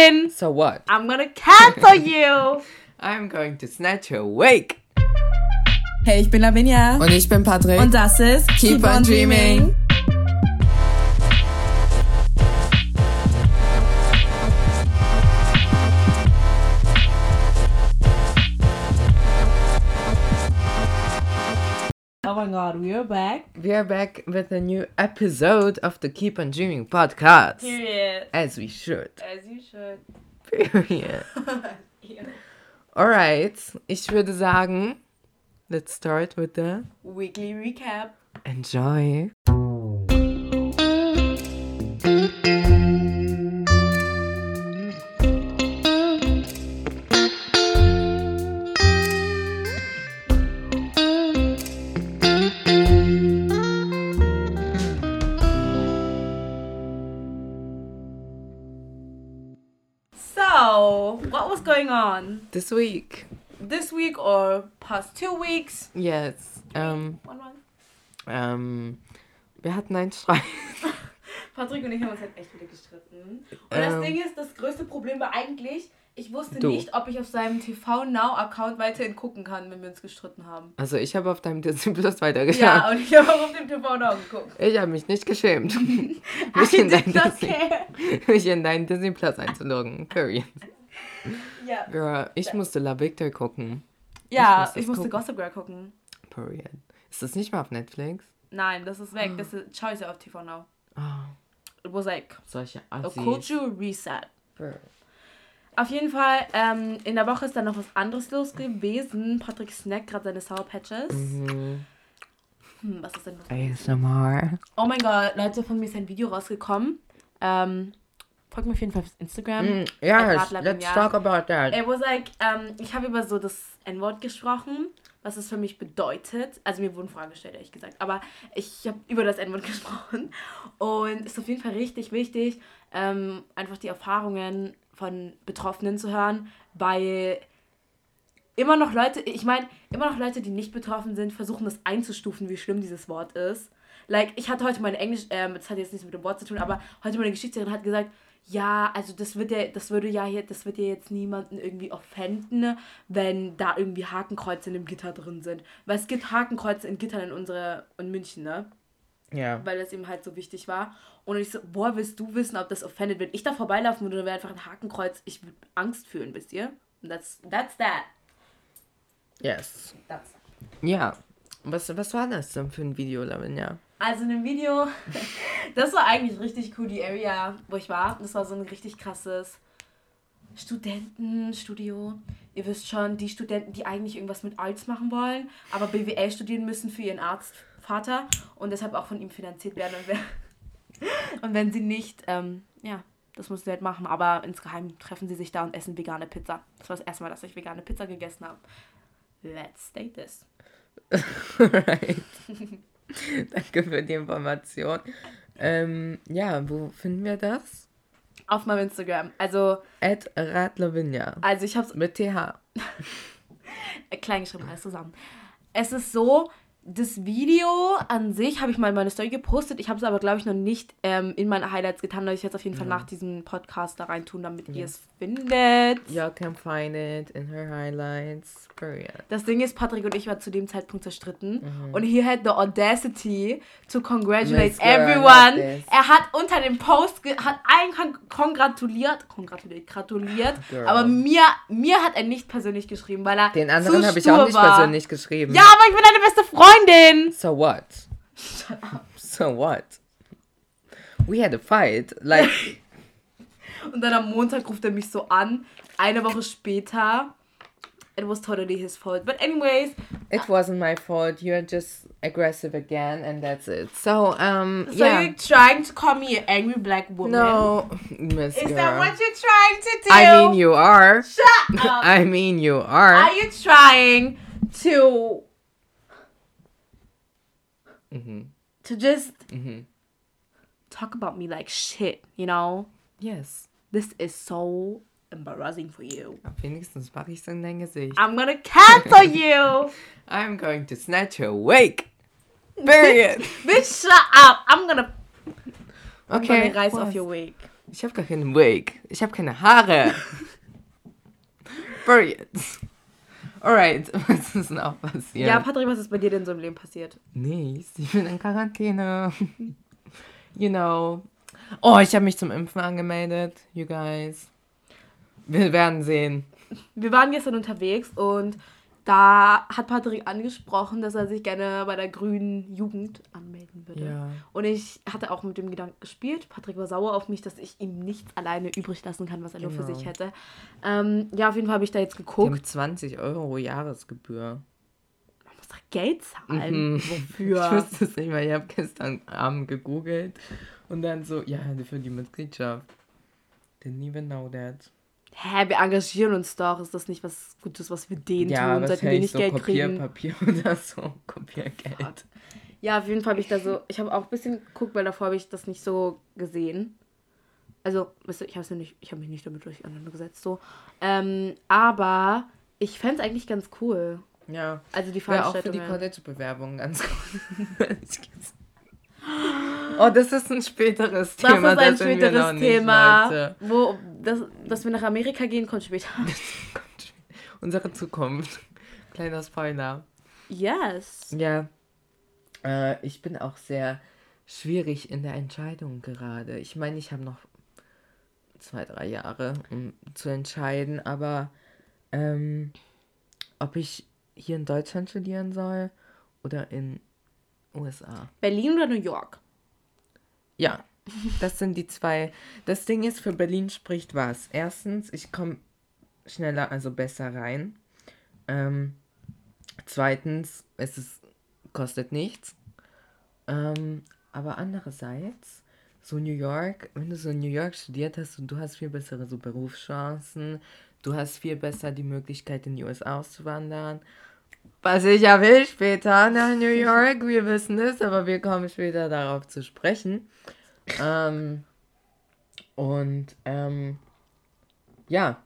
Freundin. So what? I'm gonna cancel you. I'm going to snatch you awake. Hey, ich bin Lavinia. Und ich bin Patrick. Und das ist Keep on Dreaming. Oh my god, we are back. We are back with a new episode of the Keep on Dreaming podcast. Period. As we should. As you should. Period. yeah. Alright, ich würde sagen, let's start with the Weekly recap. enjoy. Was going on This week. this week or past two weeks? Yes. Ähm, One month. ähm, wir hatten einen Streit. Patrick und ich haben uns halt echt wieder gestritten. Und das Ähm. Ding ist, das größte Problem war eigentlich, ich wusste Du. nicht, ob ich auf seinem TV Now Account weiterhin gucken kann, wenn wir uns gestritten haben. Also ich habe auf deinem Disney Plus weitergeschaut. Ja, und ich habe auch auf dem TV Now geguckt. Ich habe mich nicht geschämt, mich, in dein Disney, mich in deinen Disney Plus einzuloggen. Period. Ja, Girl, ich musste La Victor gucken. ja das ich musste gucken. Gossip Girl gucken. Period. Ist das nicht mal auf Netflix? Nein, das ist weg. Das ist, schau ich auf TV Now. Oh, It was like solche a Assis. cultural reset. Period. Auf jeden Fall, ähm, in der Woche ist dann noch was anderes los gewesen. Patrick snackt gerade seine Sour Patches. Mhm. Hm, was ist denn los? ASMR. Oh mein Gott, Leute, von mir ist ein Video rausgekommen. Ähm, folgt mir auf jeden Fall auf Instagram. Mm, yes, let's ja. talk about that. It was like, ähm, ich habe über so das N-Wort gesprochen, was es für mich bedeutet. Also mir wurden Fragen gestellt, ehrlich gesagt. Aber ich habe über das N-Wort gesprochen. Und ist auf jeden Fall richtig wichtig, ähm, einfach die Erfahrungen von Betroffenen zu hören, weil immer noch Leute, ich meine, immer noch Leute, die nicht betroffen sind, versuchen das einzustufen, wie schlimm dieses Wort ist. Like, ich hatte heute meine Englisch, ähm, das hat jetzt nichts mit dem Wort zu tun, aber heute meine Geschichtslehrerin hat gesagt, ja, also das wird ja, das würde ja hier, das wird ja jetzt niemanden irgendwie offenden, wenn da irgendwie Hakenkreuze in dem Gitter drin sind. Weil es gibt Hakenkreuze in Gittern in unserer, in München, ne? Ja. Weil das eben halt so wichtig war. Und ich so, boah, willst du wissen, ob das offendet? Wenn ich da vorbeilaufen würde, wäre einfach ein Hakenkreuz, ich würde Angst fühlen, wisst ihr? Und that's, that's that. Yes. That's Ja. Was, was war das denn für ein Video, Lavinia? Also in dem Video, das war eigentlich richtig cool, die Area, wo ich war. Das war so ein richtig krasses Studentenstudio. Ihr wisst schon, die Studenten, die eigentlich irgendwas mit Arts machen wollen, aber BWL studieren müssen für ihren Arztvater und deshalb auch von ihm finanziert werden. Und, wer, und wenn sie nicht, ähm, ja, das müssen sie halt machen. Aber insgeheim treffen sie sich da und essen vegane Pizza. Das war das erste Mal, dass ich vegane Pizza gegessen habe. Let's state this. Alright. Danke für die Information. Ähm, ja, wo finden wir das? Auf meinem Instagram. Also, At Radlavinia. also ich hab's Mit TH. äh, klein geschrieben, alles zusammen. Es ist so, das Video an sich habe ich mal in meine Story gepostet. Ich habe es aber, glaube ich, noch nicht ähm, in meine Highlights getan. Da ich jetzt auf jeden Fall nach diesem Podcast da rein tun, damit ihr es findet. You can find it in her highlights. Period. Das Ding ist, Patrick und ich waren zu dem Zeitpunkt zerstritten. Und he had the audacity to congratulate Girl, everyone. Er hat unter dem Post, hat allen kon kongratuliert, kongratuliert, gratuliert. Girl. Aber mir, mir hat er nicht persönlich geschrieben, weil er Den anderen habe ich auch nicht war. persönlich geschrieben. Ja, aber ich bin deine beste Freundin. So what? Shut up. So what? We had a fight. Like, Und dann am Montag ruft er mich so an. Eine Woche später. It was totally his fault. But anyways, it wasn't my fault. You're just aggressive again, and that's it. So, um, so yeah. you're trying to call me an angry black woman? No, Miss Is Girl. that what you're trying to do? I mean, you are. Shut up. I mean, you are. Are you trying to Mhm. to just Mhm. talk about me like shit, you know? Yes. This is so embarrassing for you. Wenigstens mache ich in dein Gesicht. I'm gonna cancel you. I'm going to snatch you awake. Period. Bitch, shut up. I'm gonna I'm Okay. gonna rise off your wig. Ich habe gar keinen Wig. Ich habe keine Haare. Period. Alright, was ist noch passiert? Ja, Patrick, was ist bei dir denn so im Leben passiert? Nichts, ich bin in Quarantäne. you know. Oh, ich habe mich zum Impfen angemeldet, you guys. Wir werden sehen. Wir waren gestern unterwegs und da hat Patrick angesprochen, dass er sich gerne bei der grünen Jugend anmelden würde. Ja. Und ich hatte auch mit dem Gedanken gespielt. Patrick war sauer auf mich, dass ich ihm nichts alleine übrig lassen kann, was er nur für Genau. sich hätte. Ähm, ja, auf jeden Fall habe ich da jetzt geguckt. haben 20 Euro Jahresgebühr. Man muss doch Geld zahlen. Mhm. Ich Wofür? wusste es nicht, weil ich habe gestern Abend gegoogelt und dann so, ja, für die Mitgliedschaft. Didn't even know that. Hä, wir engagieren uns doch. Ist das nicht was Gutes, was wir denen ja, tun, seit wir nicht so Geld Papier, kriegen? Papier oder so. Kopiergeld. Ja, auf jeden Fall habe ich da so, ich habe auch ein bisschen geguckt, weil davor habe ich das nicht so gesehen. Also, weißt du, ich habe nicht, ich habe mich nicht damit auseinandergesetzt so. Ähm, aber ich fände es eigentlich ganz cool. Ja. Also die Wäre auch für die Veranstaltung. College-Bewerbung ganz gut. Oh, das ist ein späteres Das Thema. ist ein späteres Thema. Wo, das, dass wir nach Amerika gehen, kommt später. Unsere Zukunft. Kleiner Spoiler. Yes. Ja. Äh, ich bin auch sehr schwierig in der Entscheidung gerade. Ich meine, ich habe noch zwei, drei Jahre, um zu entscheiden, aber ähm, ob ich hier in Deutschland studieren soll oder in USA. Berlin oder New York? Ja, das sind die zwei. Das Ding ist, für Berlin spricht was. Erstens, ich komme schneller, also besser rein. Ähm, zweitens, es ist, kostet nichts. Ähm, aber andererseits, so New York, wenn du so in New York studiert hast und du hast viel bessere so Berufschancen, du hast viel besser die Möglichkeit in die USA auszuwandern. Was ich ja will später nach New York, wir wissen es, aber wir kommen später darauf zu sprechen. Ähm, und ähm, ja,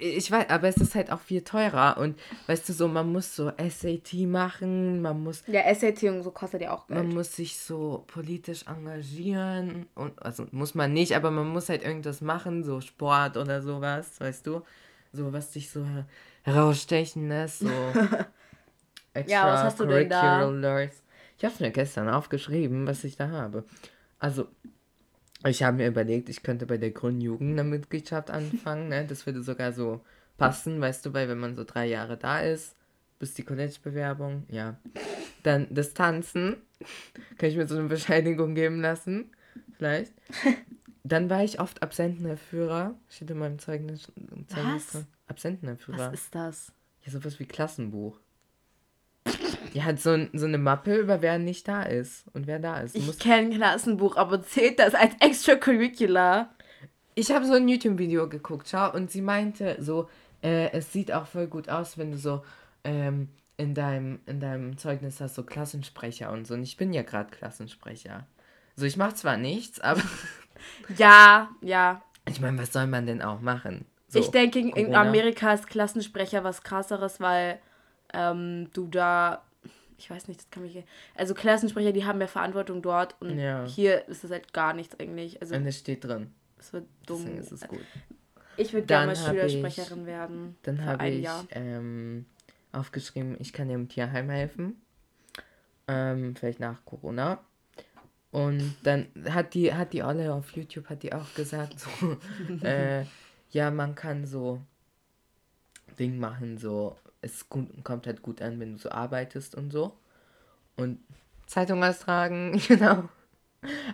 ich weiß, aber es ist halt auch viel teurer und weißt du so, man muss so SAT machen, man muss Ja, SAT und so kostet ja auch Geld. man muss sich so politisch engagieren und also muss man nicht, aber man muss halt irgendwas machen, so Sport oder sowas, weißt du? So was dich so her herausstechen lässt, so Ja, was hast du denn da? Ich habe mir gestern aufgeschrieben, was ich da habe. Also, ich habe mir überlegt, ich könnte bei der Grundjugend eine Mitgliedschaft anfangen, ne? Das würde sogar so passen, weißt du, weil wenn man so drei Jahre da ist, bis die College-Bewerbung, ja. Dann das Tanzen, kann ich mir so eine Bescheinigung geben lassen, vielleicht. Dann war ich oft Absentenerführer, steht in meinem Zeugnis. Zeugnis Was? drin. Absentenerführer. Was ist das? Ja, sowas wie Klassenbuch. Ja, halt so, ein- so eine Mappe über wer nicht da ist und wer da ist. Du Ich kenne Klassenbuch, aber zählt das als Extracurricular? ich habe so ein YouTube-Video geguckt, schau, und sie meinte so, äh, es sieht auch voll gut aus, wenn du so ähm, in, deinem, in deinem Zeugnis hast, so Klassensprecher und so. Und ich bin ja gerade Klassensprecher. So, ich mache zwar nichts, aber Ja, ja. ich meine, was soll man denn auch machen? So, ich denke, in Corona. Amerika ist Klassensprecher was krasseres, weil ähm, du da. Ich weiß nicht, das kann mich. Also Klassensprecher, die haben mehr Verantwortung dort und Ja. hier ist es halt gar nichts eigentlich. Also Und es steht drin. es wird dumm. Deswegen ist es gut. Ich würde gerne mal hab ich- Schülersprecherin werden. Dann habe ich ähm, aufgeschrieben, ich kann dem Tierheim helfen. Ähm, vielleicht nach Corona. Und dann hat die, hat die Olle auf YouTube, hat die auch gesagt, so, äh, ja, man kann so Ding machen, so, es kommt halt gut an, wenn du so arbeitest und so. Und Zeitung austragen, genau.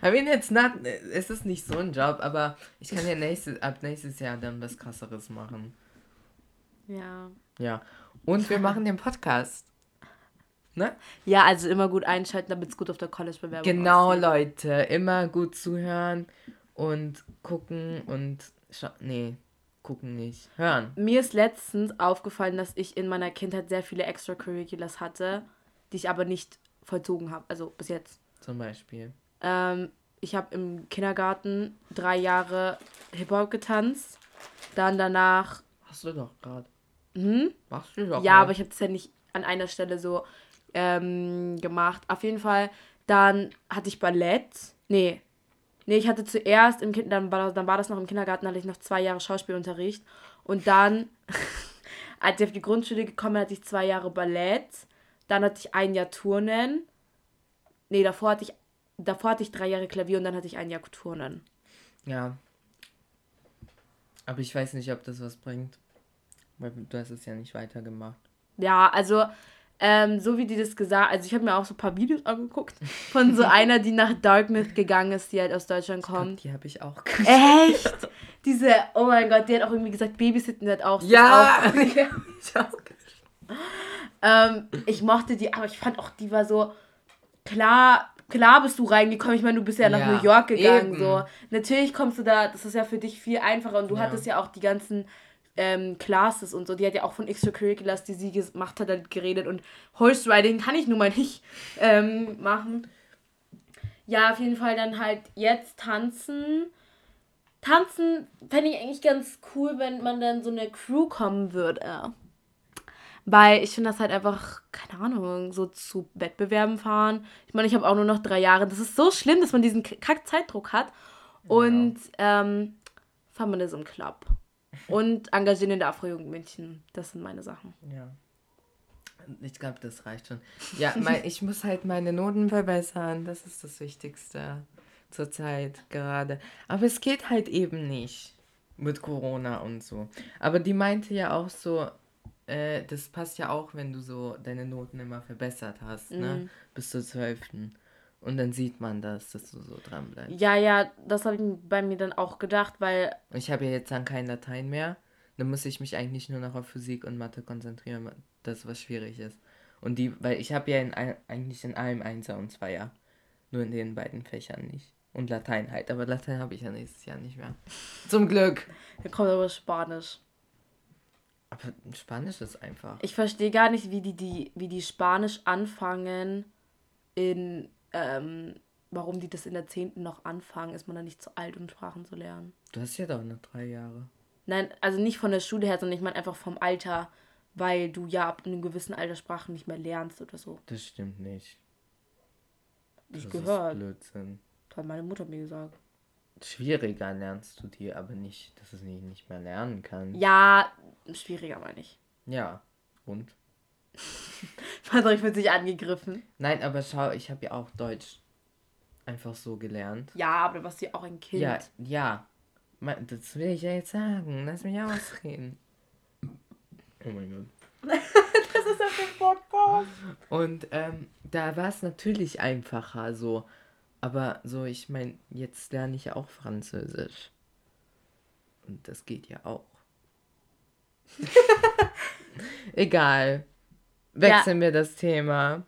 I mean, it's not, es ist nicht so ein Job, aber ich kann ja nächstes, ab nächstes Jahr dann was krasseres machen. Ja. Ja. Und wir machen den Podcast. Ne? Ja, also immer gut einschalten, damit es gut auf der College-Bewerbung Genau, aussieht. Leute. Immer gut zuhören und gucken und nee, gucken nicht. Hören. Mir ist letztens aufgefallen, dass ich in meiner Kindheit sehr viele Extracurriculars hatte, die ich aber nicht vollzogen habe. Also bis jetzt. Zum Beispiel. Ähm, ich habe im Kindergarten drei Jahre Hip-Hop getanzt. Dann danach. Hast du doch gerade. Hm? Machst du doch. Ja, grad. aber ich habe es ja nicht an einer Stelle so ähm, gemacht. Auf jeden Fall. Dann hatte ich Ballett. Nee. Nee, ich hatte zuerst im Kind, dann war, dann war das noch im Kindergarten, hatte ich noch zwei Jahre Schauspielunterricht. Und dann, als ich auf die Grundschule gekommen bin, hatte ich zwei Jahre Ballett. Dann hatte ich ein Jahr Turnen. Nee, davor hatte ich, davor hatte ich drei Jahre Klavier und dann hatte ich ein Jahr Turnen. Ja. Aber ich weiß nicht, ob das was bringt. Weil du hast es ja nicht weitergemacht. Ja, also ähm, so wie die das gesagt also ich habe mir auch so ein paar Videos angeguckt von so einer, die nach Dartmouth gegangen ist, die halt aus Deutschland kommt. Die habe ich auch Echt? Diese, oh mein Gott, die hat auch irgendwie gesagt, Babysitten hat auch. Ja! Auch, ich, auch. ähm, ich mochte die, aber ich fand auch, die war so, klar, klar bist du reingekommen. Ich meine, du bist ja nach Ja, New York gegangen. eben. So. Natürlich kommst du da, das ist ja für dich viel einfacher und du Ja. hattest ja auch die ganzen ähm, Classes und so. Die hat ja auch von Extracurriculars, die sie gemacht hat, halt geredet und Horse Riding kann ich nun mal nicht ähm, machen. Ja, auf jeden Fall dann halt jetzt tanzen. Tanzen fände ich eigentlich ganz cool, wenn man dann so eine Crew kommen würde. Weil ich finde das halt einfach, keine Ahnung, so zu Wettbewerben fahren. Ich meine, ich habe auch nur noch drei Jahre. Das ist so schlimm, dass man diesen Kack-Zeitdruck hat. Und ähm, fahren wir so einem Club. Und engagieren in der Afro-Jugend München. Das sind meine Sachen. Ja. Ich glaube, das reicht schon. Ja, mein, ich muss halt meine Noten verbessern. Das ist das Wichtigste zurzeit gerade. Aber es geht halt eben nicht mit Corona und so. Aber die meinte ja auch so, äh, das passt ja auch, wenn du so deine Noten immer verbessert hast, ne? Mhm. Bis zur 12. Und dann sieht man das, dass du so dran bleibst. Ja, ja, das habe ich bei mir dann auch gedacht, weil Ich habe ja jetzt dann kein Latein mehr. Dann muss ich mich eigentlich nur noch auf Physik und Mathe konzentrieren, das was schwierig ist. Und die, weil ich habe ja in eigentlich in allem Einser und Zweier. Nur in den beiden Fächern nicht. Und Latein halt, aber Latein habe ich ja nächstes Jahr nicht mehr. Zum Glück. hier kommt aber Spanisch. Aber Spanisch ist einfach. Ich verstehe gar nicht, wie die, die, wie die Spanisch anfangen in, ähm, warum die das in der 10. noch anfangen. Ist man da nicht zu alt, um Sprachen zu lernen? Du hast ja doch noch drei Jahre. Nein, also nicht von der Schule her, sondern ich meine einfach vom Alter, weil du ja ab einem gewissen Alter Sprachen nicht mehr lernst oder so. Das stimmt nicht. Ich das gehört. ist Blödsinn. Das hat meine Mutter mir gesagt. Schwieriger lernst du die, aber nicht, dass du es nicht, nicht mehr lernen kannst. Ja, schwieriger meine ich. Ja. Und? Patrick wird sich angegriffen. Nein, aber schau, ich habe ja auch Deutsch einfach so gelernt. Ja, aber du warst ja auch ein Kind. Ja, ja. Das will ich ja jetzt sagen. Lass mich ausreden. Oh mein Gott. Das ist auf dem Podcast. Und ähm, da war es natürlich einfacher so. Aber so, ich meine, jetzt lerne ich ja auch Französisch. Und das geht ja auch. Egal. Wechseln wir das Thema.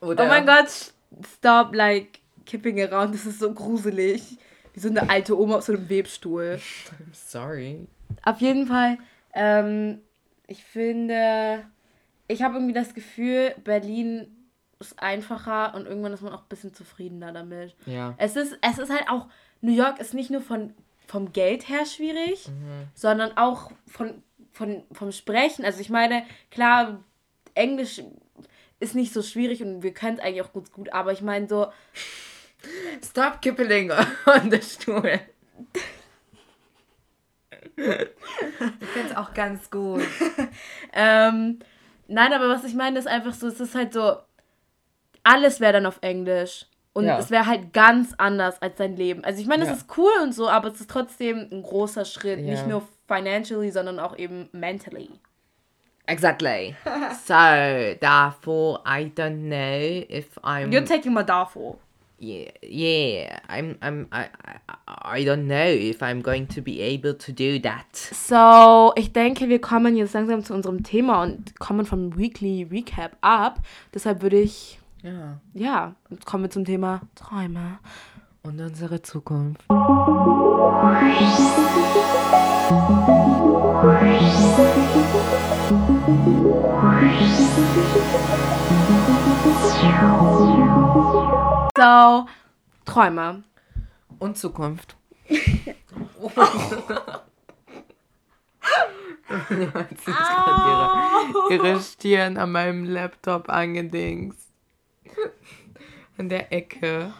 Oder Oh mein Gott, stop, like, kipping around. Das ist so gruselig. Wie so eine alte Oma auf so einem Webstuhl. Sorry. Auf jeden Fall, ähm, ich finde, ich habe irgendwie das Gefühl, Berlin ist einfacher und irgendwann ist man auch ein bisschen zufriedener damit. Ja. Es ist, es ist halt auch, New York ist nicht nur von, vom Geld her schwierig, sondern auch von, von, vom Sprechen. Also ich meine, klar, Englisch ist nicht so schwierig und wir können es eigentlich auch gut, gut, aber ich meine so, Stop kippling on the Stuhl. Ich finde es auch ganz gut. Ähm, nein, aber was ich meine, ist einfach so, es ist halt so, alles wäre dann auf Englisch. Und Ja. es wäre halt ganz anders als dein Leben. Also ich meine, es Ja. ist cool und so, aber es ist trotzdem ein großer Schritt. Ja. Nicht nur financially, sondern auch eben mentally. Exactly. so, therefore, I don't know if I'm. You're taking my Dafo. yeah, yeah. I'm. I'm. I, I. I don't know if I'm going to be able to do that. So, ich denke, wir kommen jetzt langsam zu unserem Thema und kommen vom Weekly Recap ab. Deshalb würde ich, Ja. ja, jetzt kommen wir zum Thema Träume. Und unsere Zukunft. So, Träume. Und Zukunft. Hat sich gerade ihre, ihre Stirn an meinem Laptop angedingst. An der Ecke.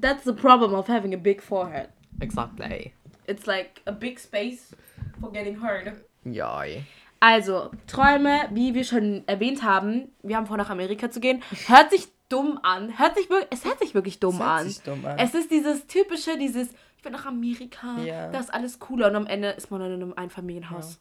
That's the problem of having a big forehead. Exactly. It's like a big space for getting hurt. Ja. Also, Träume, wie wir schon erwähnt haben, wir haben vor, nach Amerika zu gehen. Hört sich dumm an. Hört sich wirklich, es hört sich wirklich dumm, Es hört an. sich dumm an. Es ist dieses typische, dieses, ich will nach Amerika, Ja. da ist alles cooler und am Ende ist man in einem Einfamilienhaus.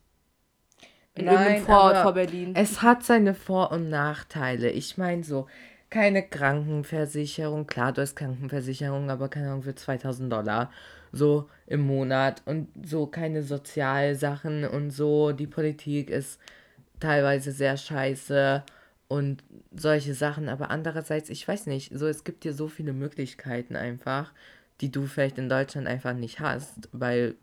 In Nein, irgendeinem Vorort vor Berlin. Es hat seine Vor- und Nachteile. Ich meine so, keine Krankenversicherung. Klar, du hast Krankenversicherung, aber keine Ahnung, für 2000 Dollar so im Monat. Und so keine Sozialsachen und so. Die Politik ist teilweise sehr scheiße und solche Sachen. Aber andererseits, ich weiß nicht, so es gibt dir so viele Möglichkeiten einfach, die du vielleicht in Deutschland einfach nicht hast, weil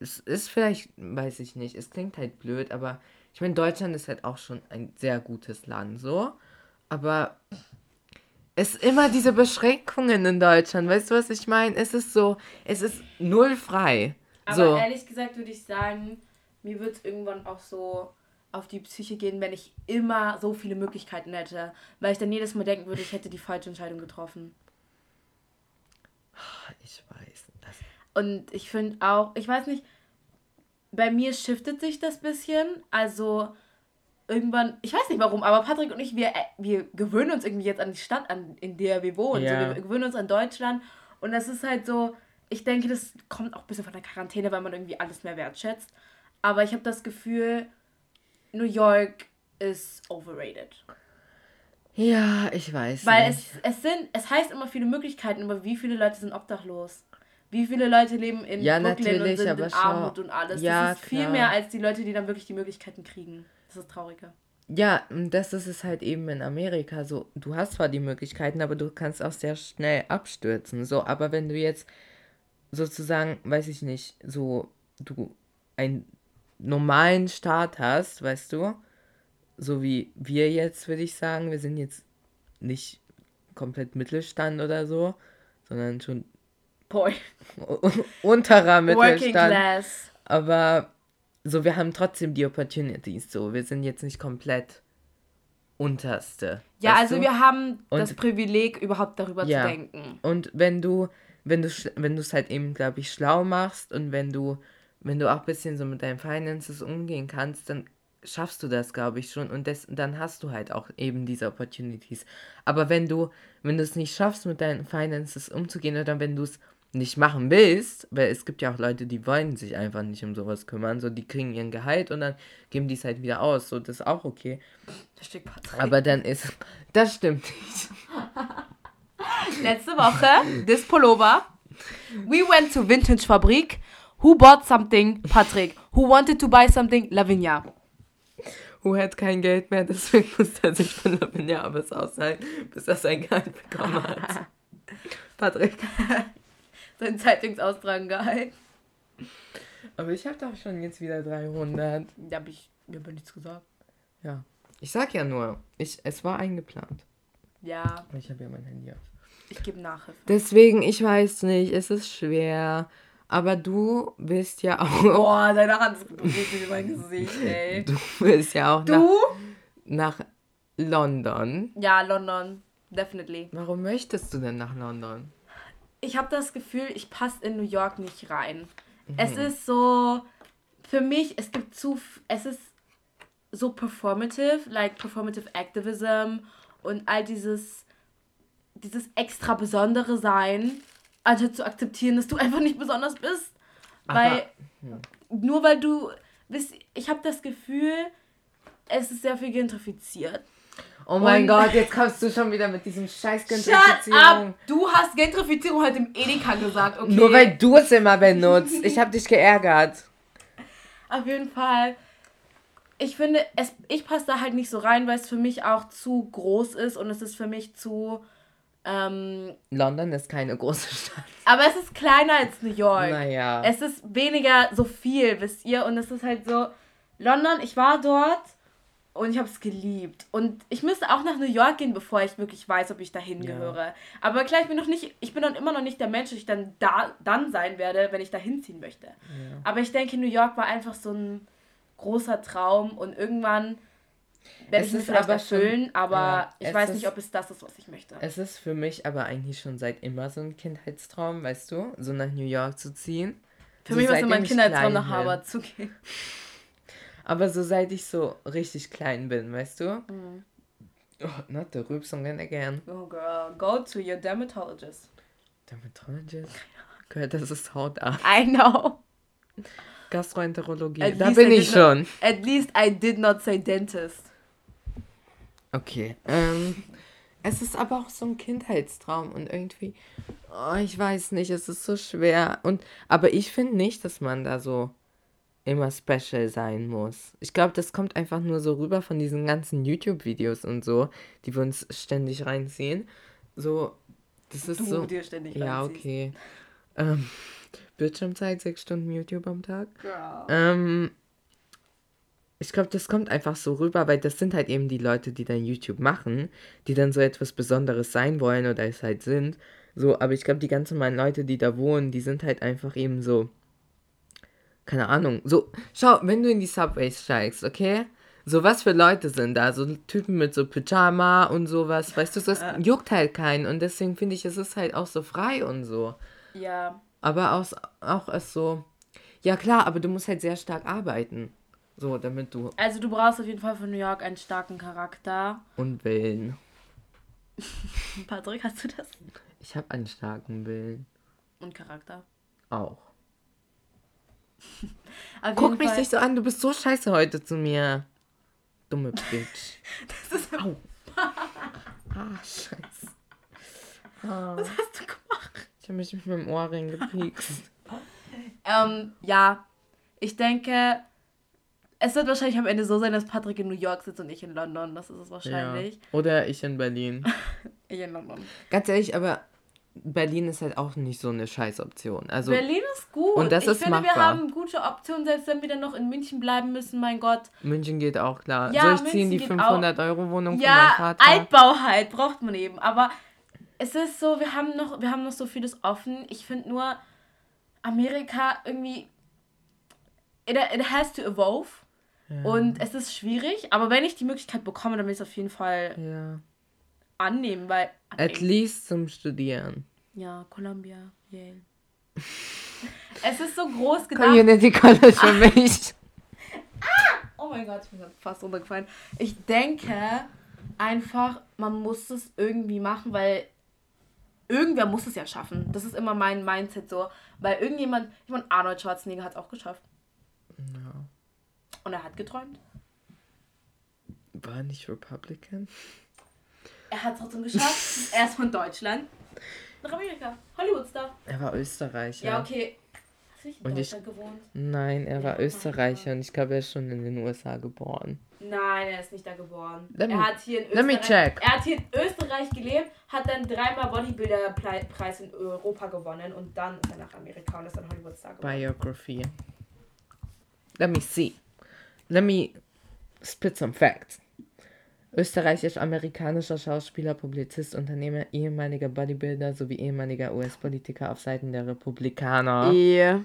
es ist vielleicht, weiß ich nicht, es klingt halt blöd, aber ich meine, Deutschland ist halt auch schon ein sehr gutes Land, so. Aber es ist immer diese Beschränkungen in Deutschland, weißt du, was ich meine? Es ist so, es ist null frei. Aber so. ehrlich gesagt würde ich sagen, mir wird es irgendwann auch so auf die Psyche gehen, wenn ich immer so viele Möglichkeiten hätte. Weil ich dann jedes Mal denken würde, ich hätte die falsche Entscheidung getroffen. Ich Und ich finde auch, ich weiß nicht, bei mir shiftet sich das bisschen. Also irgendwann, ich weiß nicht warum, aber Patrick und ich, wir, äh, wir gewöhnen uns irgendwie jetzt an die Stadt, an, in der wir wohnen. Ja. So, wir gewöhnen uns an Deutschland. Und das ist halt so, ich denke, das kommt auch ein bisschen von der Quarantäne, weil man irgendwie alles mehr wertschätzt. Aber ich habe das Gefühl, New York ist overrated. ja, ich weiß. Weil nicht. es, es sind, es heißt immer viele Möglichkeiten, aber wie viele Leute sind obdachlos? Wie viele Leute leben in Ja, Brooklyn und sind in Armut und alles? Ja, das ist viel klar. mehr als die Leute, die dann wirklich die Möglichkeiten kriegen. Das ist trauriger. Ja, und das ist es halt eben in Amerika so. Du hast zwar die Möglichkeiten, aber du kannst auch sehr schnell abstürzen. So, aber wenn du jetzt sozusagen, weiß ich nicht, so du einen normalen Start hast, weißt du, so wie wir jetzt, würde ich sagen, wir sind jetzt nicht komplett Mittelstand oder so, sondern schon Boy. unterer Working Mittelstand. Class. Aber so, wir haben trotzdem die Opportunities. So, wir sind jetzt nicht komplett unterste. Ja, also du? wir haben Und- das Privileg, überhaupt darüber Ja. zu denken. Und wenn du, wenn du, wenn du es halt eben, glaube ich, schlau machst und wenn du, wenn du auch ein bisschen so mit deinen Finances umgehen kannst, dann schaffst du das, glaube ich, schon. Und das, dann hast du halt auch eben diese Opportunities. Aber wenn du, wenn du es nicht schaffst, mit deinen Finances umzugehen oder wenn du es nicht machen willst, weil es gibt ja auch Leute, die wollen sich einfach nicht um sowas kümmern, so die kriegen ihren Gehalt und dann geben die es halt wieder aus, so das ist auch okay. Das steht Patrick. Aber dann ist, das stimmt nicht. Letzte Woche, this Pullover. We went to Vintage Fabrik. Who bought something? Patrick. Who wanted to buy something? Lavinia. Hu hat kein Geld mehr, deswegen muss er sich von Lavinia Abbas aushalten, bis er sein Gehalt bekommen hat. Patrick. Sein Zeitungsaustragen gehalten. Aber ich habe doch schon jetzt wieder 300. Da habe ich mir aber nichts gesagt. Ja. Ich sag ja nur, ich, es war eingeplant. Ja, Aber Ich habe ja mein Handy auf. ich gebe Nachhilfe. Deswegen, ich weiß nicht, es ist schwer. Aber du bist ja auch. Boah, deine Hand ist in mein Gesicht, ey. Du willst ja auch nach, Du? nach London. Ja, London. Definitely. Warum möchtest du denn nach London? Ich habe das Gefühl, ich passe in New York nicht rein. Es ist so, für mich, es gibt zu, es ist so performative, like performative activism und all dieses, dieses extra besondere Sein, anstatt zu akzeptieren, dass du einfach nicht besonders bist. Weil, nur weil du, ich habe das Gefühl, es ist sehr viel gentrifiziert. Oh mein Und- Gott, jetzt kommst du schon wieder mit diesem scheiß Shut Gentrifizierung. up! Du hast Gentrifizierung heute im Edeka gesagt, okay? Nur weil du es immer benutzt. Ich habe dich geärgert. Auf jeden Fall. Ich finde, es, ich passe da halt nicht so rein, weil es für mich auch zu groß ist und es ist für mich zu. Ähm, London ist keine große Stadt. aber es ist kleiner als New York. Naja. Es ist weniger so viel, wisst ihr? Und es ist halt so. London, ich war dort und ich habe es geliebt. Und ich müsste auch nach New York gehen, bevor ich wirklich weiß, ob ich dahin Ja. gehöre. Aber klar, ich bin noch nicht, ich bin dann immer noch nicht der Mensch, der ich dann da dann sein werde, wenn ich da hinziehen möchte. Aber ich denke, New York war einfach so ein großer Traum und irgendwann werde ich mir vielleicht erfüllen, schon- aber ja, ich es weiß ist- nicht, ob es das ist, was ich möchte. Es ist für mich aber eigentlich schon seit immer so ein Kindheitstraum, weißt du, so nach New York zu ziehen. Für so mich war es immer ein Kindheitstraum, nach. Harvard zu gehen. Aber so seit ich so richtig klein bin, weißt du? Mhm. Oh, not the Rübsungen again. Oh girl, go to your dermatologist. Dermatologist. Gehört, das ist Hautarzt. I know. Gastroenterologie. At da bin I ich not- schon. At least I did not say dentist. Okay. Ähm, es ist aber auch so ein Kindheitstraum und irgendwie, oh, ich weiß nicht, es ist so schwer. Und aber ich finde nicht, dass man da so immer special sein muss. Ich glaube, das kommt einfach nur so rüber von diesen ganzen YouTube-Videos und so, die wir uns ständig reinziehen. So, das ist Du so. dir ständig Ja, reinziehst. okay. Ähm, Bildschirmzeit, sechs Stunden YouTube am Tag. Girl. Ähm, ich glaube, das kommt einfach so rüber, weil das sind halt eben die Leute, die dann YouTube machen, die dann so etwas Besonderes sein wollen oder es halt sind. So, aber ich glaube, die ganzen Leute, die da wohnen, die sind halt einfach eben so. Keine Ahnung. So, schau, wenn du in die Subways steigst, okay? So, was für Leute sind da? So Typen mit so Pyjama und sowas, weißt du, das juckt halt keinen. Und deswegen finde ich, es ist halt auch so frei und so. Ja. Aber auch, auch es so. Ja, klar, aber du musst halt sehr stark arbeiten. So, damit du. Also du brauchst auf jeden Fall für New York einen starken Charakter. Und Willen. Patrick, hast du das? Ich habe einen starken Willen. Und Charakter. Auch. Guck mich Fall- nicht so an, du bist so scheiße heute zu mir. Dumme Bitch. Das ist, Au. Ah, scheiße. Ah, was hast du gemacht? ich habe mich mit meinem Ohrring gepiekst. Ähm, ja. Ich denke, es wird wahrscheinlich am Ende so sein, dass Patrick in New York sitzt und ich in London. Das ist es Ja. wahrscheinlich. Oder ich in Berlin. Ich in London. Ganz ehrlich, aber Berlin ist halt auch nicht so eine Scheißoption. Also, Berlin ist gut. Und das ich ist finde, wir machbar. haben gute Optionen, selbst wenn wir dann noch in München bleiben müssen, mein Gott. München geht auch klar. Ja, Soll ich ziehen München die geht 500-Euro-Wohnung von meinem Ja, Vater? Altbau halt, braucht man eben. Aber es ist so, wir haben noch, wir haben noch so vieles offen. Ich finde nur, Amerika irgendwie. It, it has to evolve. Und es ist schwierig, aber wenn ich die Möglichkeit bekomme, dann will ich es auf jeden Fall Ja. annehmen, weil. At least zum Studieren. Ja, Columbia, Yale. es ist so groß gedacht. Community College für mich. Oh mein Gott, ich bin fast runtergefallen. Ich denke einfach, man muss es irgendwie machen, weil irgendwer muss es ja schaffen. Das ist immer mein Mindset so. Weil irgendjemand, ich meine, Arnold Schwarzenegger hat es auch geschafft. Ja. Und er hat geträumt. War er nicht Republican? Er hat es trotzdem geschafft. er ist von Deutschland nach Amerika. Hollywood-Star. Er war Österreicher. Ja, okay. Hast du nicht in Deutschland gewohnt? Nein, er war Ja, Österreicher und ich glaube, er ist schon in den USA geboren. Nein, er ist nicht da geboren. Let er me- hat hier in let me Österreich, check. Er hat hier in Österreich gelebt, hat dann dreimal Bodybuilder-Preis in Europa gewonnen und dann ist er nach Amerika und ist dann Hollywood-Star geworden. Biography. Let me see. Let me spit some facts. Österreichisch-amerikanischer Schauspieler, Publizist, Unternehmer, ehemaliger Bodybuilder sowie ehemaliger US-Politiker auf Seiten der Republikaner. Yeah.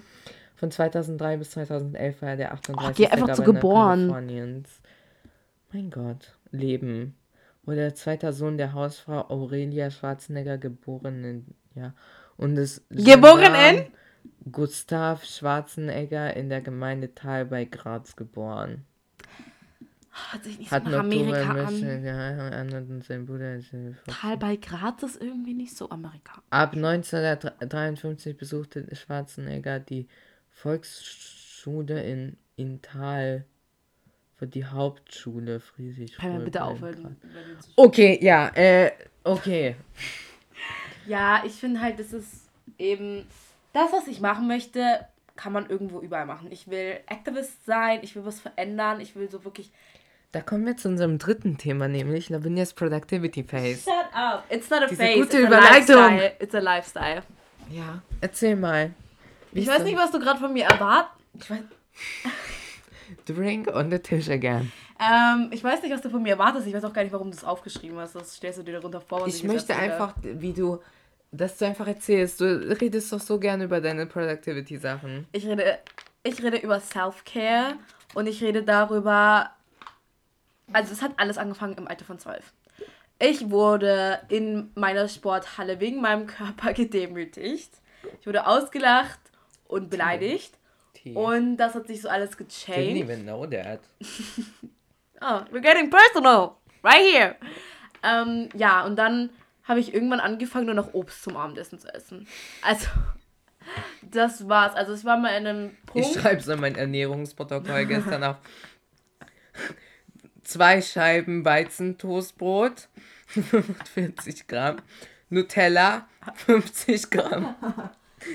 Von 2003 bis 2011 war er der 38. geh einfach zu Governor geboren. Kaliforniens. Mein Gott. Leben. Wurde der zweite Sohn der Hausfrau Aurelia Schwarzenegger, geboren in, ja, und ist Geboren Gendarm Gustav Schwarzenegger in der Gemeinde Thal bei Graz geboren. Hat sich nicht Hat so Amerika an. geheiratet und sein Bruder ist Tal bei Graz ist irgendwie nicht so Amerika. Ab 1953 besuchte Schwarzenegger die Volksschule in, in für die Hauptschule Friedrich. Kann man bitte aufhören? Okay, ja, äh, okay. Ja, ich finde halt, das ist eben das, was ich machen möchte, kann man irgendwo überall machen. Ich will Activist sein, ich will was verändern, ich will so wirklich. Da kommen wir zu unserem dritten Thema, nämlich Lavinias Productivity Phase. Shut up! It's not a Diese face, gute it's Überleitung. a lifestyle. It's a lifestyle. Ja, erzähl mal. Wie Ich weiß nicht, was du gerade von mir erwartest. Ich weiß, Drink on the Tisch again. ähm, ich weiß nicht, was du von mir erwartest. Ich weiß auch gar nicht, warum du es aufgeschrieben hast. Das stellst du dir darunter vor. Ich möchte einfach, wie du, dass du einfach erzählst. Du redest doch so gerne über deine Productivity-Sachen. Ich rede, ich rede über Self-Care und ich rede darüber, also es hat alles angefangen im Alter von zwölf. Ich wurde in meiner Sporthalle wegen meinem Körper gedemütigt. Ich wurde ausgelacht und beleidigt. T. Und das hat sich so alles Didn't gechanged. even know that. Oh, we're getting personal. Right here. Ähm, ja, und dann habe ich irgendwann angefangen, nur noch Obst zum Abendessen zu essen. Also, das war's. Also, es war mal in einem Punkt. Ich schreibe so in mein Ernährungsprotokoll gestern auf. Zwei Scheiben Weizentoastbrot, 45 Gramm. Nutella, 50 Gramm.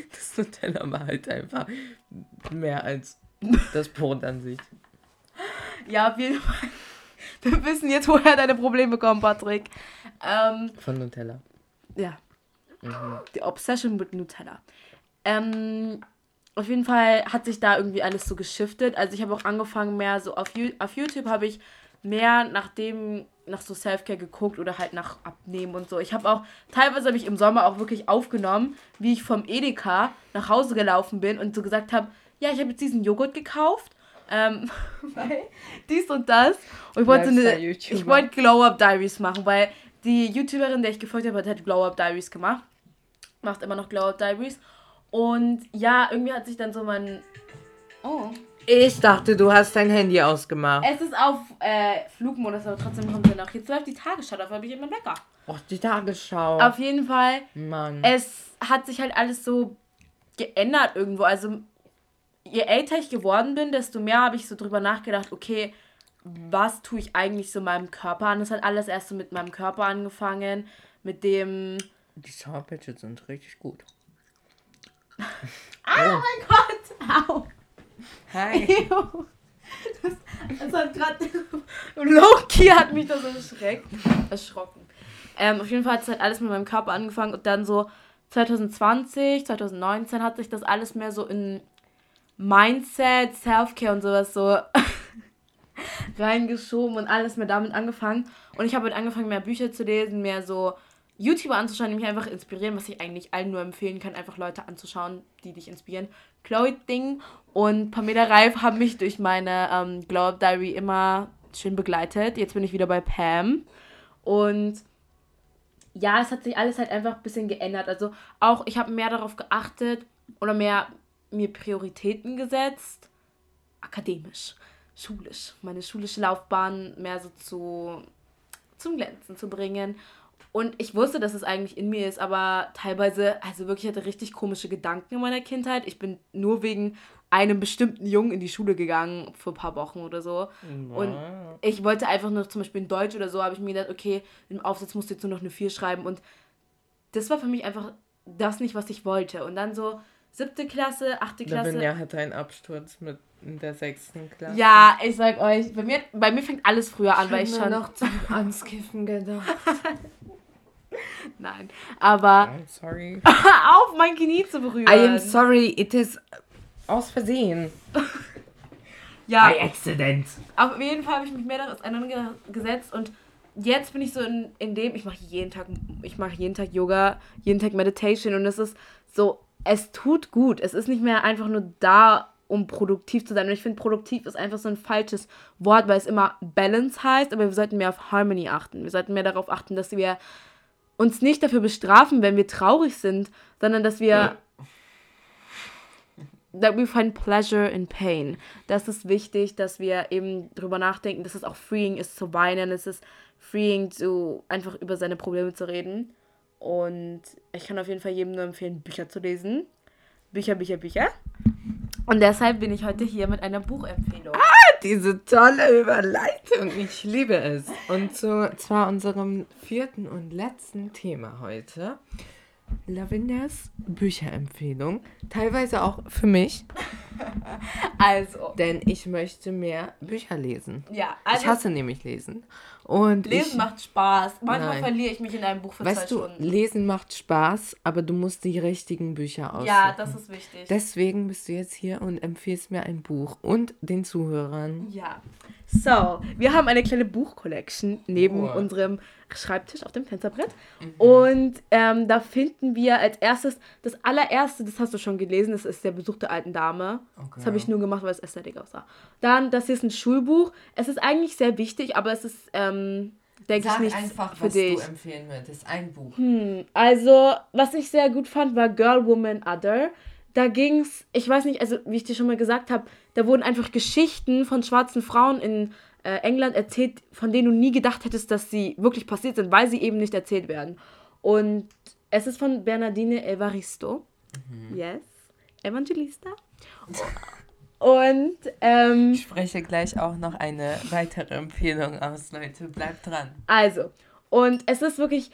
Das Nutella war halt einfach mehr als das Brot an sich. Ja, auf jeden Fall. Wir wissen jetzt, woher deine Probleme kommen, Patrick. Ähm, Von Nutella. ja, Mhm. die Obsession mit Nutella. Ähm, auf jeden Fall hat sich da irgendwie alles so geschiftet. Also ich habe auch angefangen mehr so auf, auf YouTube habe ich mehr nach dem nach so Selfcare geguckt oder halt nach Abnehmen und so. Ich habe auch teilweise habe ich im Sommer auch wirklich aufgenommen, wie ich vom Edeka nach Hause gelaufen bin und so gesagt habe, ja, ich habe jetzt diesen Joghurt gekauft. Ähm, weil dies und das. Und ich wollte eine, ich wollte Glow Up Diaries machen, weil die YouTuberin, der ich gefolgt habe, hat halt Glow Up Diaries gemacht. Macht immer noch Glow Up Diaries. Und ja, irgendwie hat sich dann so mein. Oh. Ich dachte, du hast dein Handy ausgemacht. Es ist auf äh, Flugmodus, aber trotzdem kommt er noch. Jetzt läuft die Tagesschau, dafür habe ich immer Wecker. Och, die Tagesschau. Auf jeden Fall, Mann. es hat sich halt alles so geändert irgendwo. Also, je älter ich geworden bin, desto mehr habe ich so drüber nachgedacht, okay, was tue ich eigentlich so meinem Körper an? Das hat alles erst so mit meinem Körper angefangen, mit dem. Die Sour Patches sind richtig gut. Ah, mein Gott! Au! Hi. Das, das hat gerade. Loki hat mich das erschreckt. Erschrocken. Ähm, auf jeden Fall hat es halt alles mit meinem Körper angefangen und dann so 2020, 2019 hat sich das alles mehr so in Mindset, Self-Care und sowas so reingeschoben und alles mehr damit angefangen. Und ich habe halt angefangen, mehr Bücher zu lesen, mehr so YouTuber anzuschauen, die mich einfach inspirieren, was ich eigentlich allen nur empfehlen kann, einfach Leute anzuschauen, die dich inspirieren. Chloe Ding und Pamela Reif haben mich durch meine ähm, Glow Up Diary immer schön begleitet. Jetzt bin ich wieder bei Pam. Und ja, es hat sich alles halt einfach ein bisschen geändert. Also auch, ich habe mehr darauf geachtet oder mehr mir Prioritäten gesetzt. Akademisch, schulisch. Meine schulische Laufbahn mehr so zu, zum Glänzen zu bringen. Und ich wusste, dass es eigentlich in mir ist, aber teilweise, also wirklich, ich hatte richtig komische Gedanken in meiner Kindheit. Ich bin nur wegen einem bestimmten Jungen in die Schule gegangen für ein paar Wochen oder so. Und ich wollte einfach nur zum Beispiel in Deutsch oder so, habe ich mir gedacht, okay, im Aufsatz musst du jetzt nur noch eine 4 schreiben. Und das war für mich einfach das nicht, was ich wollte. Und dann so siebte Klasse, achte Klasse. Lavinia hatte einen Absturz mit in der sechsten Klasse. Ja, ich sag euch, bei mir, bei mir fängt alles früher an, weil ich schon. noch zum Anskiffen gedacht. Nein, aber I'm sorry. auf mein Knie zu berühren. I am sorry, it is aus Versehen. Ja, By accident. auf jeden Fall habe ich mich mehr daraus auseinandergesetzt und jetzt bin ich so in, in dem, ich mache jeden Tag, ich mache jeden Tag Yoga, jeden Tag Meditation und es ist so, es tut gut. Es ist nicht mehr einfach nur da, um produktiv zu sein. Und ich finde, produktiv ist einfach so ein falsches Wort, weil es immer Balance heißt, aber wir sollten mehr auf Harmony achten. Wir sollten mehr darauf achten, dass wir uns nicht dafür bestrafen, wenn wir traurig sind, sondern dass wir that we find pleasure in pain. Das ist wichtig, dass wir eben drüber nachdenken, dass es auch freeing ist zu weinen, es ist freeing zu einfach über seine Probleme zu reden. Und ich kann auf jeden Fall jedem nur empfehlen, Bücher zu lesen. Bücher, Bücher, Bücher. Und deshalb bin ich heute hier mit einer Buchempfehlung. Diese tolle Überleitung. Ich liebe es. Und zu zwar unserem vierten und letzten Thema heute. Lavinias Bücherempfehlung. Teilweise auch für mich, Also, denn ich möchte mehr Bücher lesen. ja, ich also hasse nämlich Lesen. Und Lesen ich, macht Spaß. Manchmal Nein. verliere ich mich in einem Buch für zwei weißt du, Stunden. Lesen macht Spaß, aber du musst die richtigen Bücher aussuchen. Ja, das ist wichtig. Deswegen bist du jetzt hier und empfiehlst mir ein Buch und den Zuhörern. Ja. So, wir haben eine kleine Buchcollection neben Oh. unserem Schreibtisch auf dem Fensterbrett. Und ähm, da finden wir als erstes, das allererste, das hast du schon gelesen, das ist der Besuch der alten Dame. Das habe ich nur gemacht, weil es Ästhetik aussah. Dann, das hier ist ein Schulbuch. Es ist eigentlich sehr wichtig, aber es ist, ähm, denke ich, nicht einfach, für was dich. du empfehlen würdest. Ein Buch. Hm, also, was ich sehr gut fand, war Girl, Woman, Other. Da ging's, ich weiß nicht, also wie ich dir schon mal gesagt habe, da wurden einfach Geschichten von schwarzen Frauen in äh, England erzählt, von denen du nie gedacht hättest, dass sie wirklich passiert sind, weil sie eben nicht erzählt werden. Und es ist von Bernardine Evaristo. Yes. Evangelista. Und ähm, Ich spreche gleich auch noch eine weitere Empfehlung aus, Leute. Bleibt dran. Also, und es ist wirklich,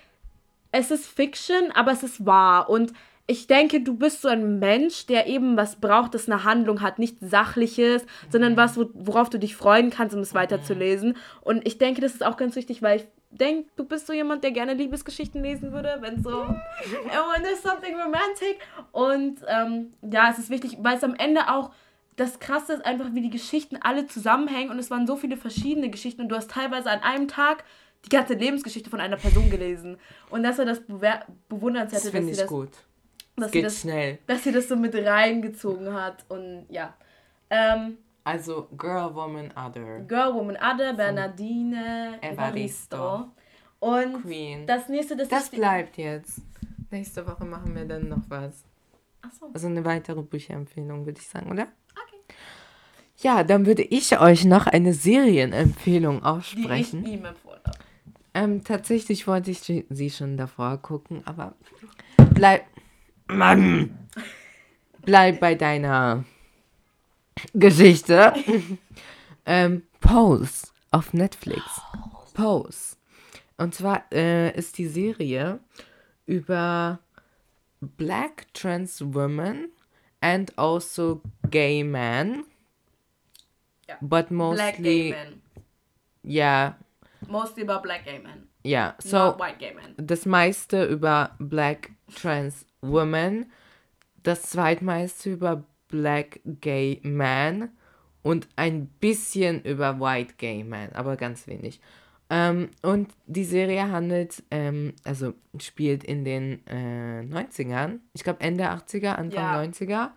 es ist Fiction, aber es ist wahr. Und ich denke, du bist so ein Mensch, der eben was braucht, das eine Handlung hat, nicht Sachliches, sondern was, wo, worauf du dich freuen kannst, um es weiterzulesen. Und ich denke, das ist auch ganz wichtig, weil ich denke, du bist so jemand, der gerne Liebesgeschichten lesen würde, wenn so, oh, and there's something romantic. Und ähm, ja, es ist wichtig, weil es am Ende auch das Krasse ist einfach, wie die Geschichten alle zusammenhängen und es waren so viele verschiedene Geschichten und du hast teilweise an einem Tag die ganze Lebensgeschichte von einer Person gelesen. Und das war das Bewundernswerte, Das dass, finde sie ich das, gut. Dass, Es sie geht das, schnell. dass sie das so mit reingezogen hat. Und ja. Ähm, Also, Girl, Woman, Other. Girl, Woman, Other, Bernardine, Evaristo. Evaristo. Und Queen. das nächste, das, Das bleibt jetzt. Nächste Woche machen wir dann noch was. Achso. Also eine weitere Bücherempfehlung, würde ich sagen, oder? Okay. Ja, dann würde ich euch noch eine Serienempfehlung Die ich aussprechen. ihm empfohlen habe. Ähm, tatsächlich wollte ich sie- sie schon davor gucken, aber bleib. Mann! Bleib bei deiner Geschichte. ähm, Pose auf Netflix. Pose. Und zwar äh, ist die Serie über Black Trans Women and also gay men. Ja. But Black Gay mostly, Men. ja, Mostly about Black Gay Men. ja. So, not White Gay Men. das meiste über Black Trans Women, das zweitmeiste über Black Gay Man und ein bisschen über White Gay Man, aber ganz wenig. Ähm, und die Serie handelt, ähm, also spielt in den äh, 90ern, ich glaube Ende 80er, Anfang Ja. 90er,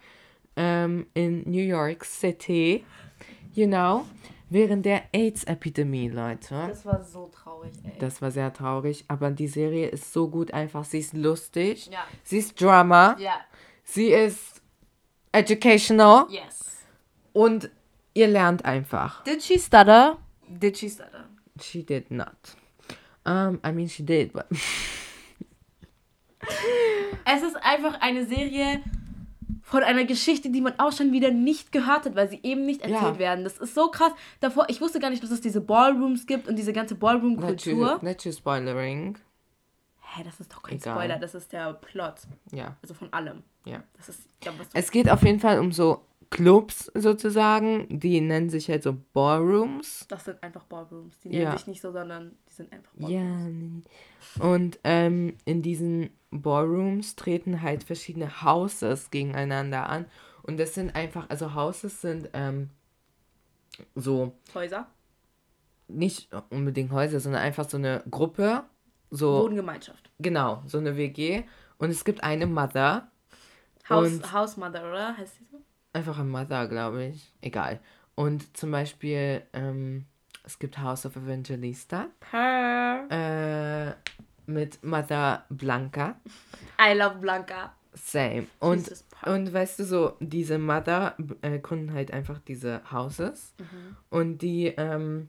ähm, in New York City, you know, während der AIDS-Epidemie, Leute. Das war so traurig, ey. Das war sehr traurig, aber die Serie ist so gut einfach. Sie ist lustig, ja. sie ist Drama, Ja. sie ist educational Yes. und ihr lernt einfach. Did she stutter? Did she stutter? She did not. Um, I mean, she did, but Es ist einfach eine Serie von einer Geschichte, die man auch schon wieder nicht gehört hat, weil sie eben nicht erzählt Ja. werden. Das ist so krass. Davor, ich wusste gar nicht, dass es diese Ballrooms gibt und diese ganze Ballroom-Kultur. not you spoilering. Hä, das ist doch kein Egal. Spoiler, das ist der Plot. Ja, Also von allem. ja. Das ist, ja, was du Es geht auf jeden Fall um so Clubs sozusagen, die nennen sich halt so Ballrooms. Das sind einfach Ballrooms. Die Ja. nennen sich nicht so, sondern die sind einfach Ballrooms. Ja. Und ähm, in diesen Ballrooms treten halt verschiedene Houses gegeneinander an. Und das sind einfach, also Houses sind ähm, so Häuser. nicht unbedingt Häuser, sondern einfach so eine Gruppe. So, Wohngemeinschaft. genau, so eine WG. Und es gibt eine Mother. Haus, Und- Hausmother, oder? Heißt die so? Einfach ein Mother, glaube ich. Egal. Und zum Beispiel, ähm, es gibt House of Evangelista Her. äh, mit Mother Blanca. I love Blanca. Same. Und, und weißt du so, diese Mother äh, gründen halt einfach diese Houses Mhm. und die, ähm,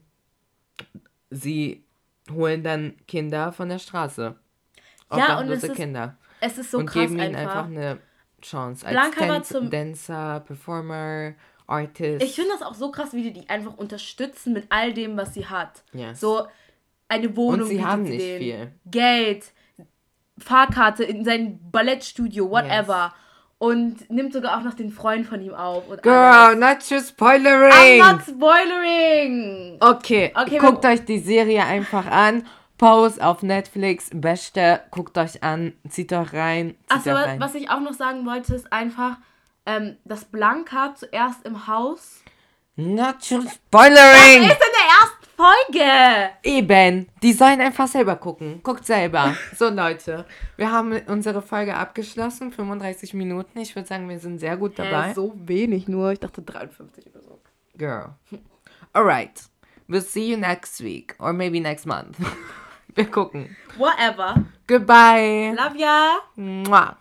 sie holen dann Kinder von der Straße. Ja, und es ist Kinder. Es ist so und krass geben ihnen einfach. einfach eine Chance. Als Blanca war Dan zum- Dancer, Performer, Artist. Ich finde das auch so krass, wie die die einfach unterstützen mit all dem, was sie hat. Yes. So eine Wohnung. Und sie haben nicht denen, viel. Geld, Fahrkarte in sein Ballettstudio, whatever. Und nimmt sogar auch noch den Freund von ihm auf. Girl, alles. not you I'm spoilering! not spoilering! Okay, Okay, guckt euch die Serie einfach an. Pose auf Netflix, beste, guckt euch an, zieht euch rein, Achso, was ich auch noch sagen wollte, ist einfach, ähm, dass Blanca zuerst im Haus. Not you Er spoilering! ist in der ersten Folge. Eben, die sollen einfach selber gucken. Guckt selber. So, Leute, wir haben unsere Folge abgeschlossen. 35 Minuten. Ich würde sagen, wir sind sehr gut dabei. Äh, so wenig nur. Ich dachte 53 oder so. Girl. Alright. We'll see you next week. Or maybe next month. wir gucken. Whatever. Goodbye. Love ya. Mwah.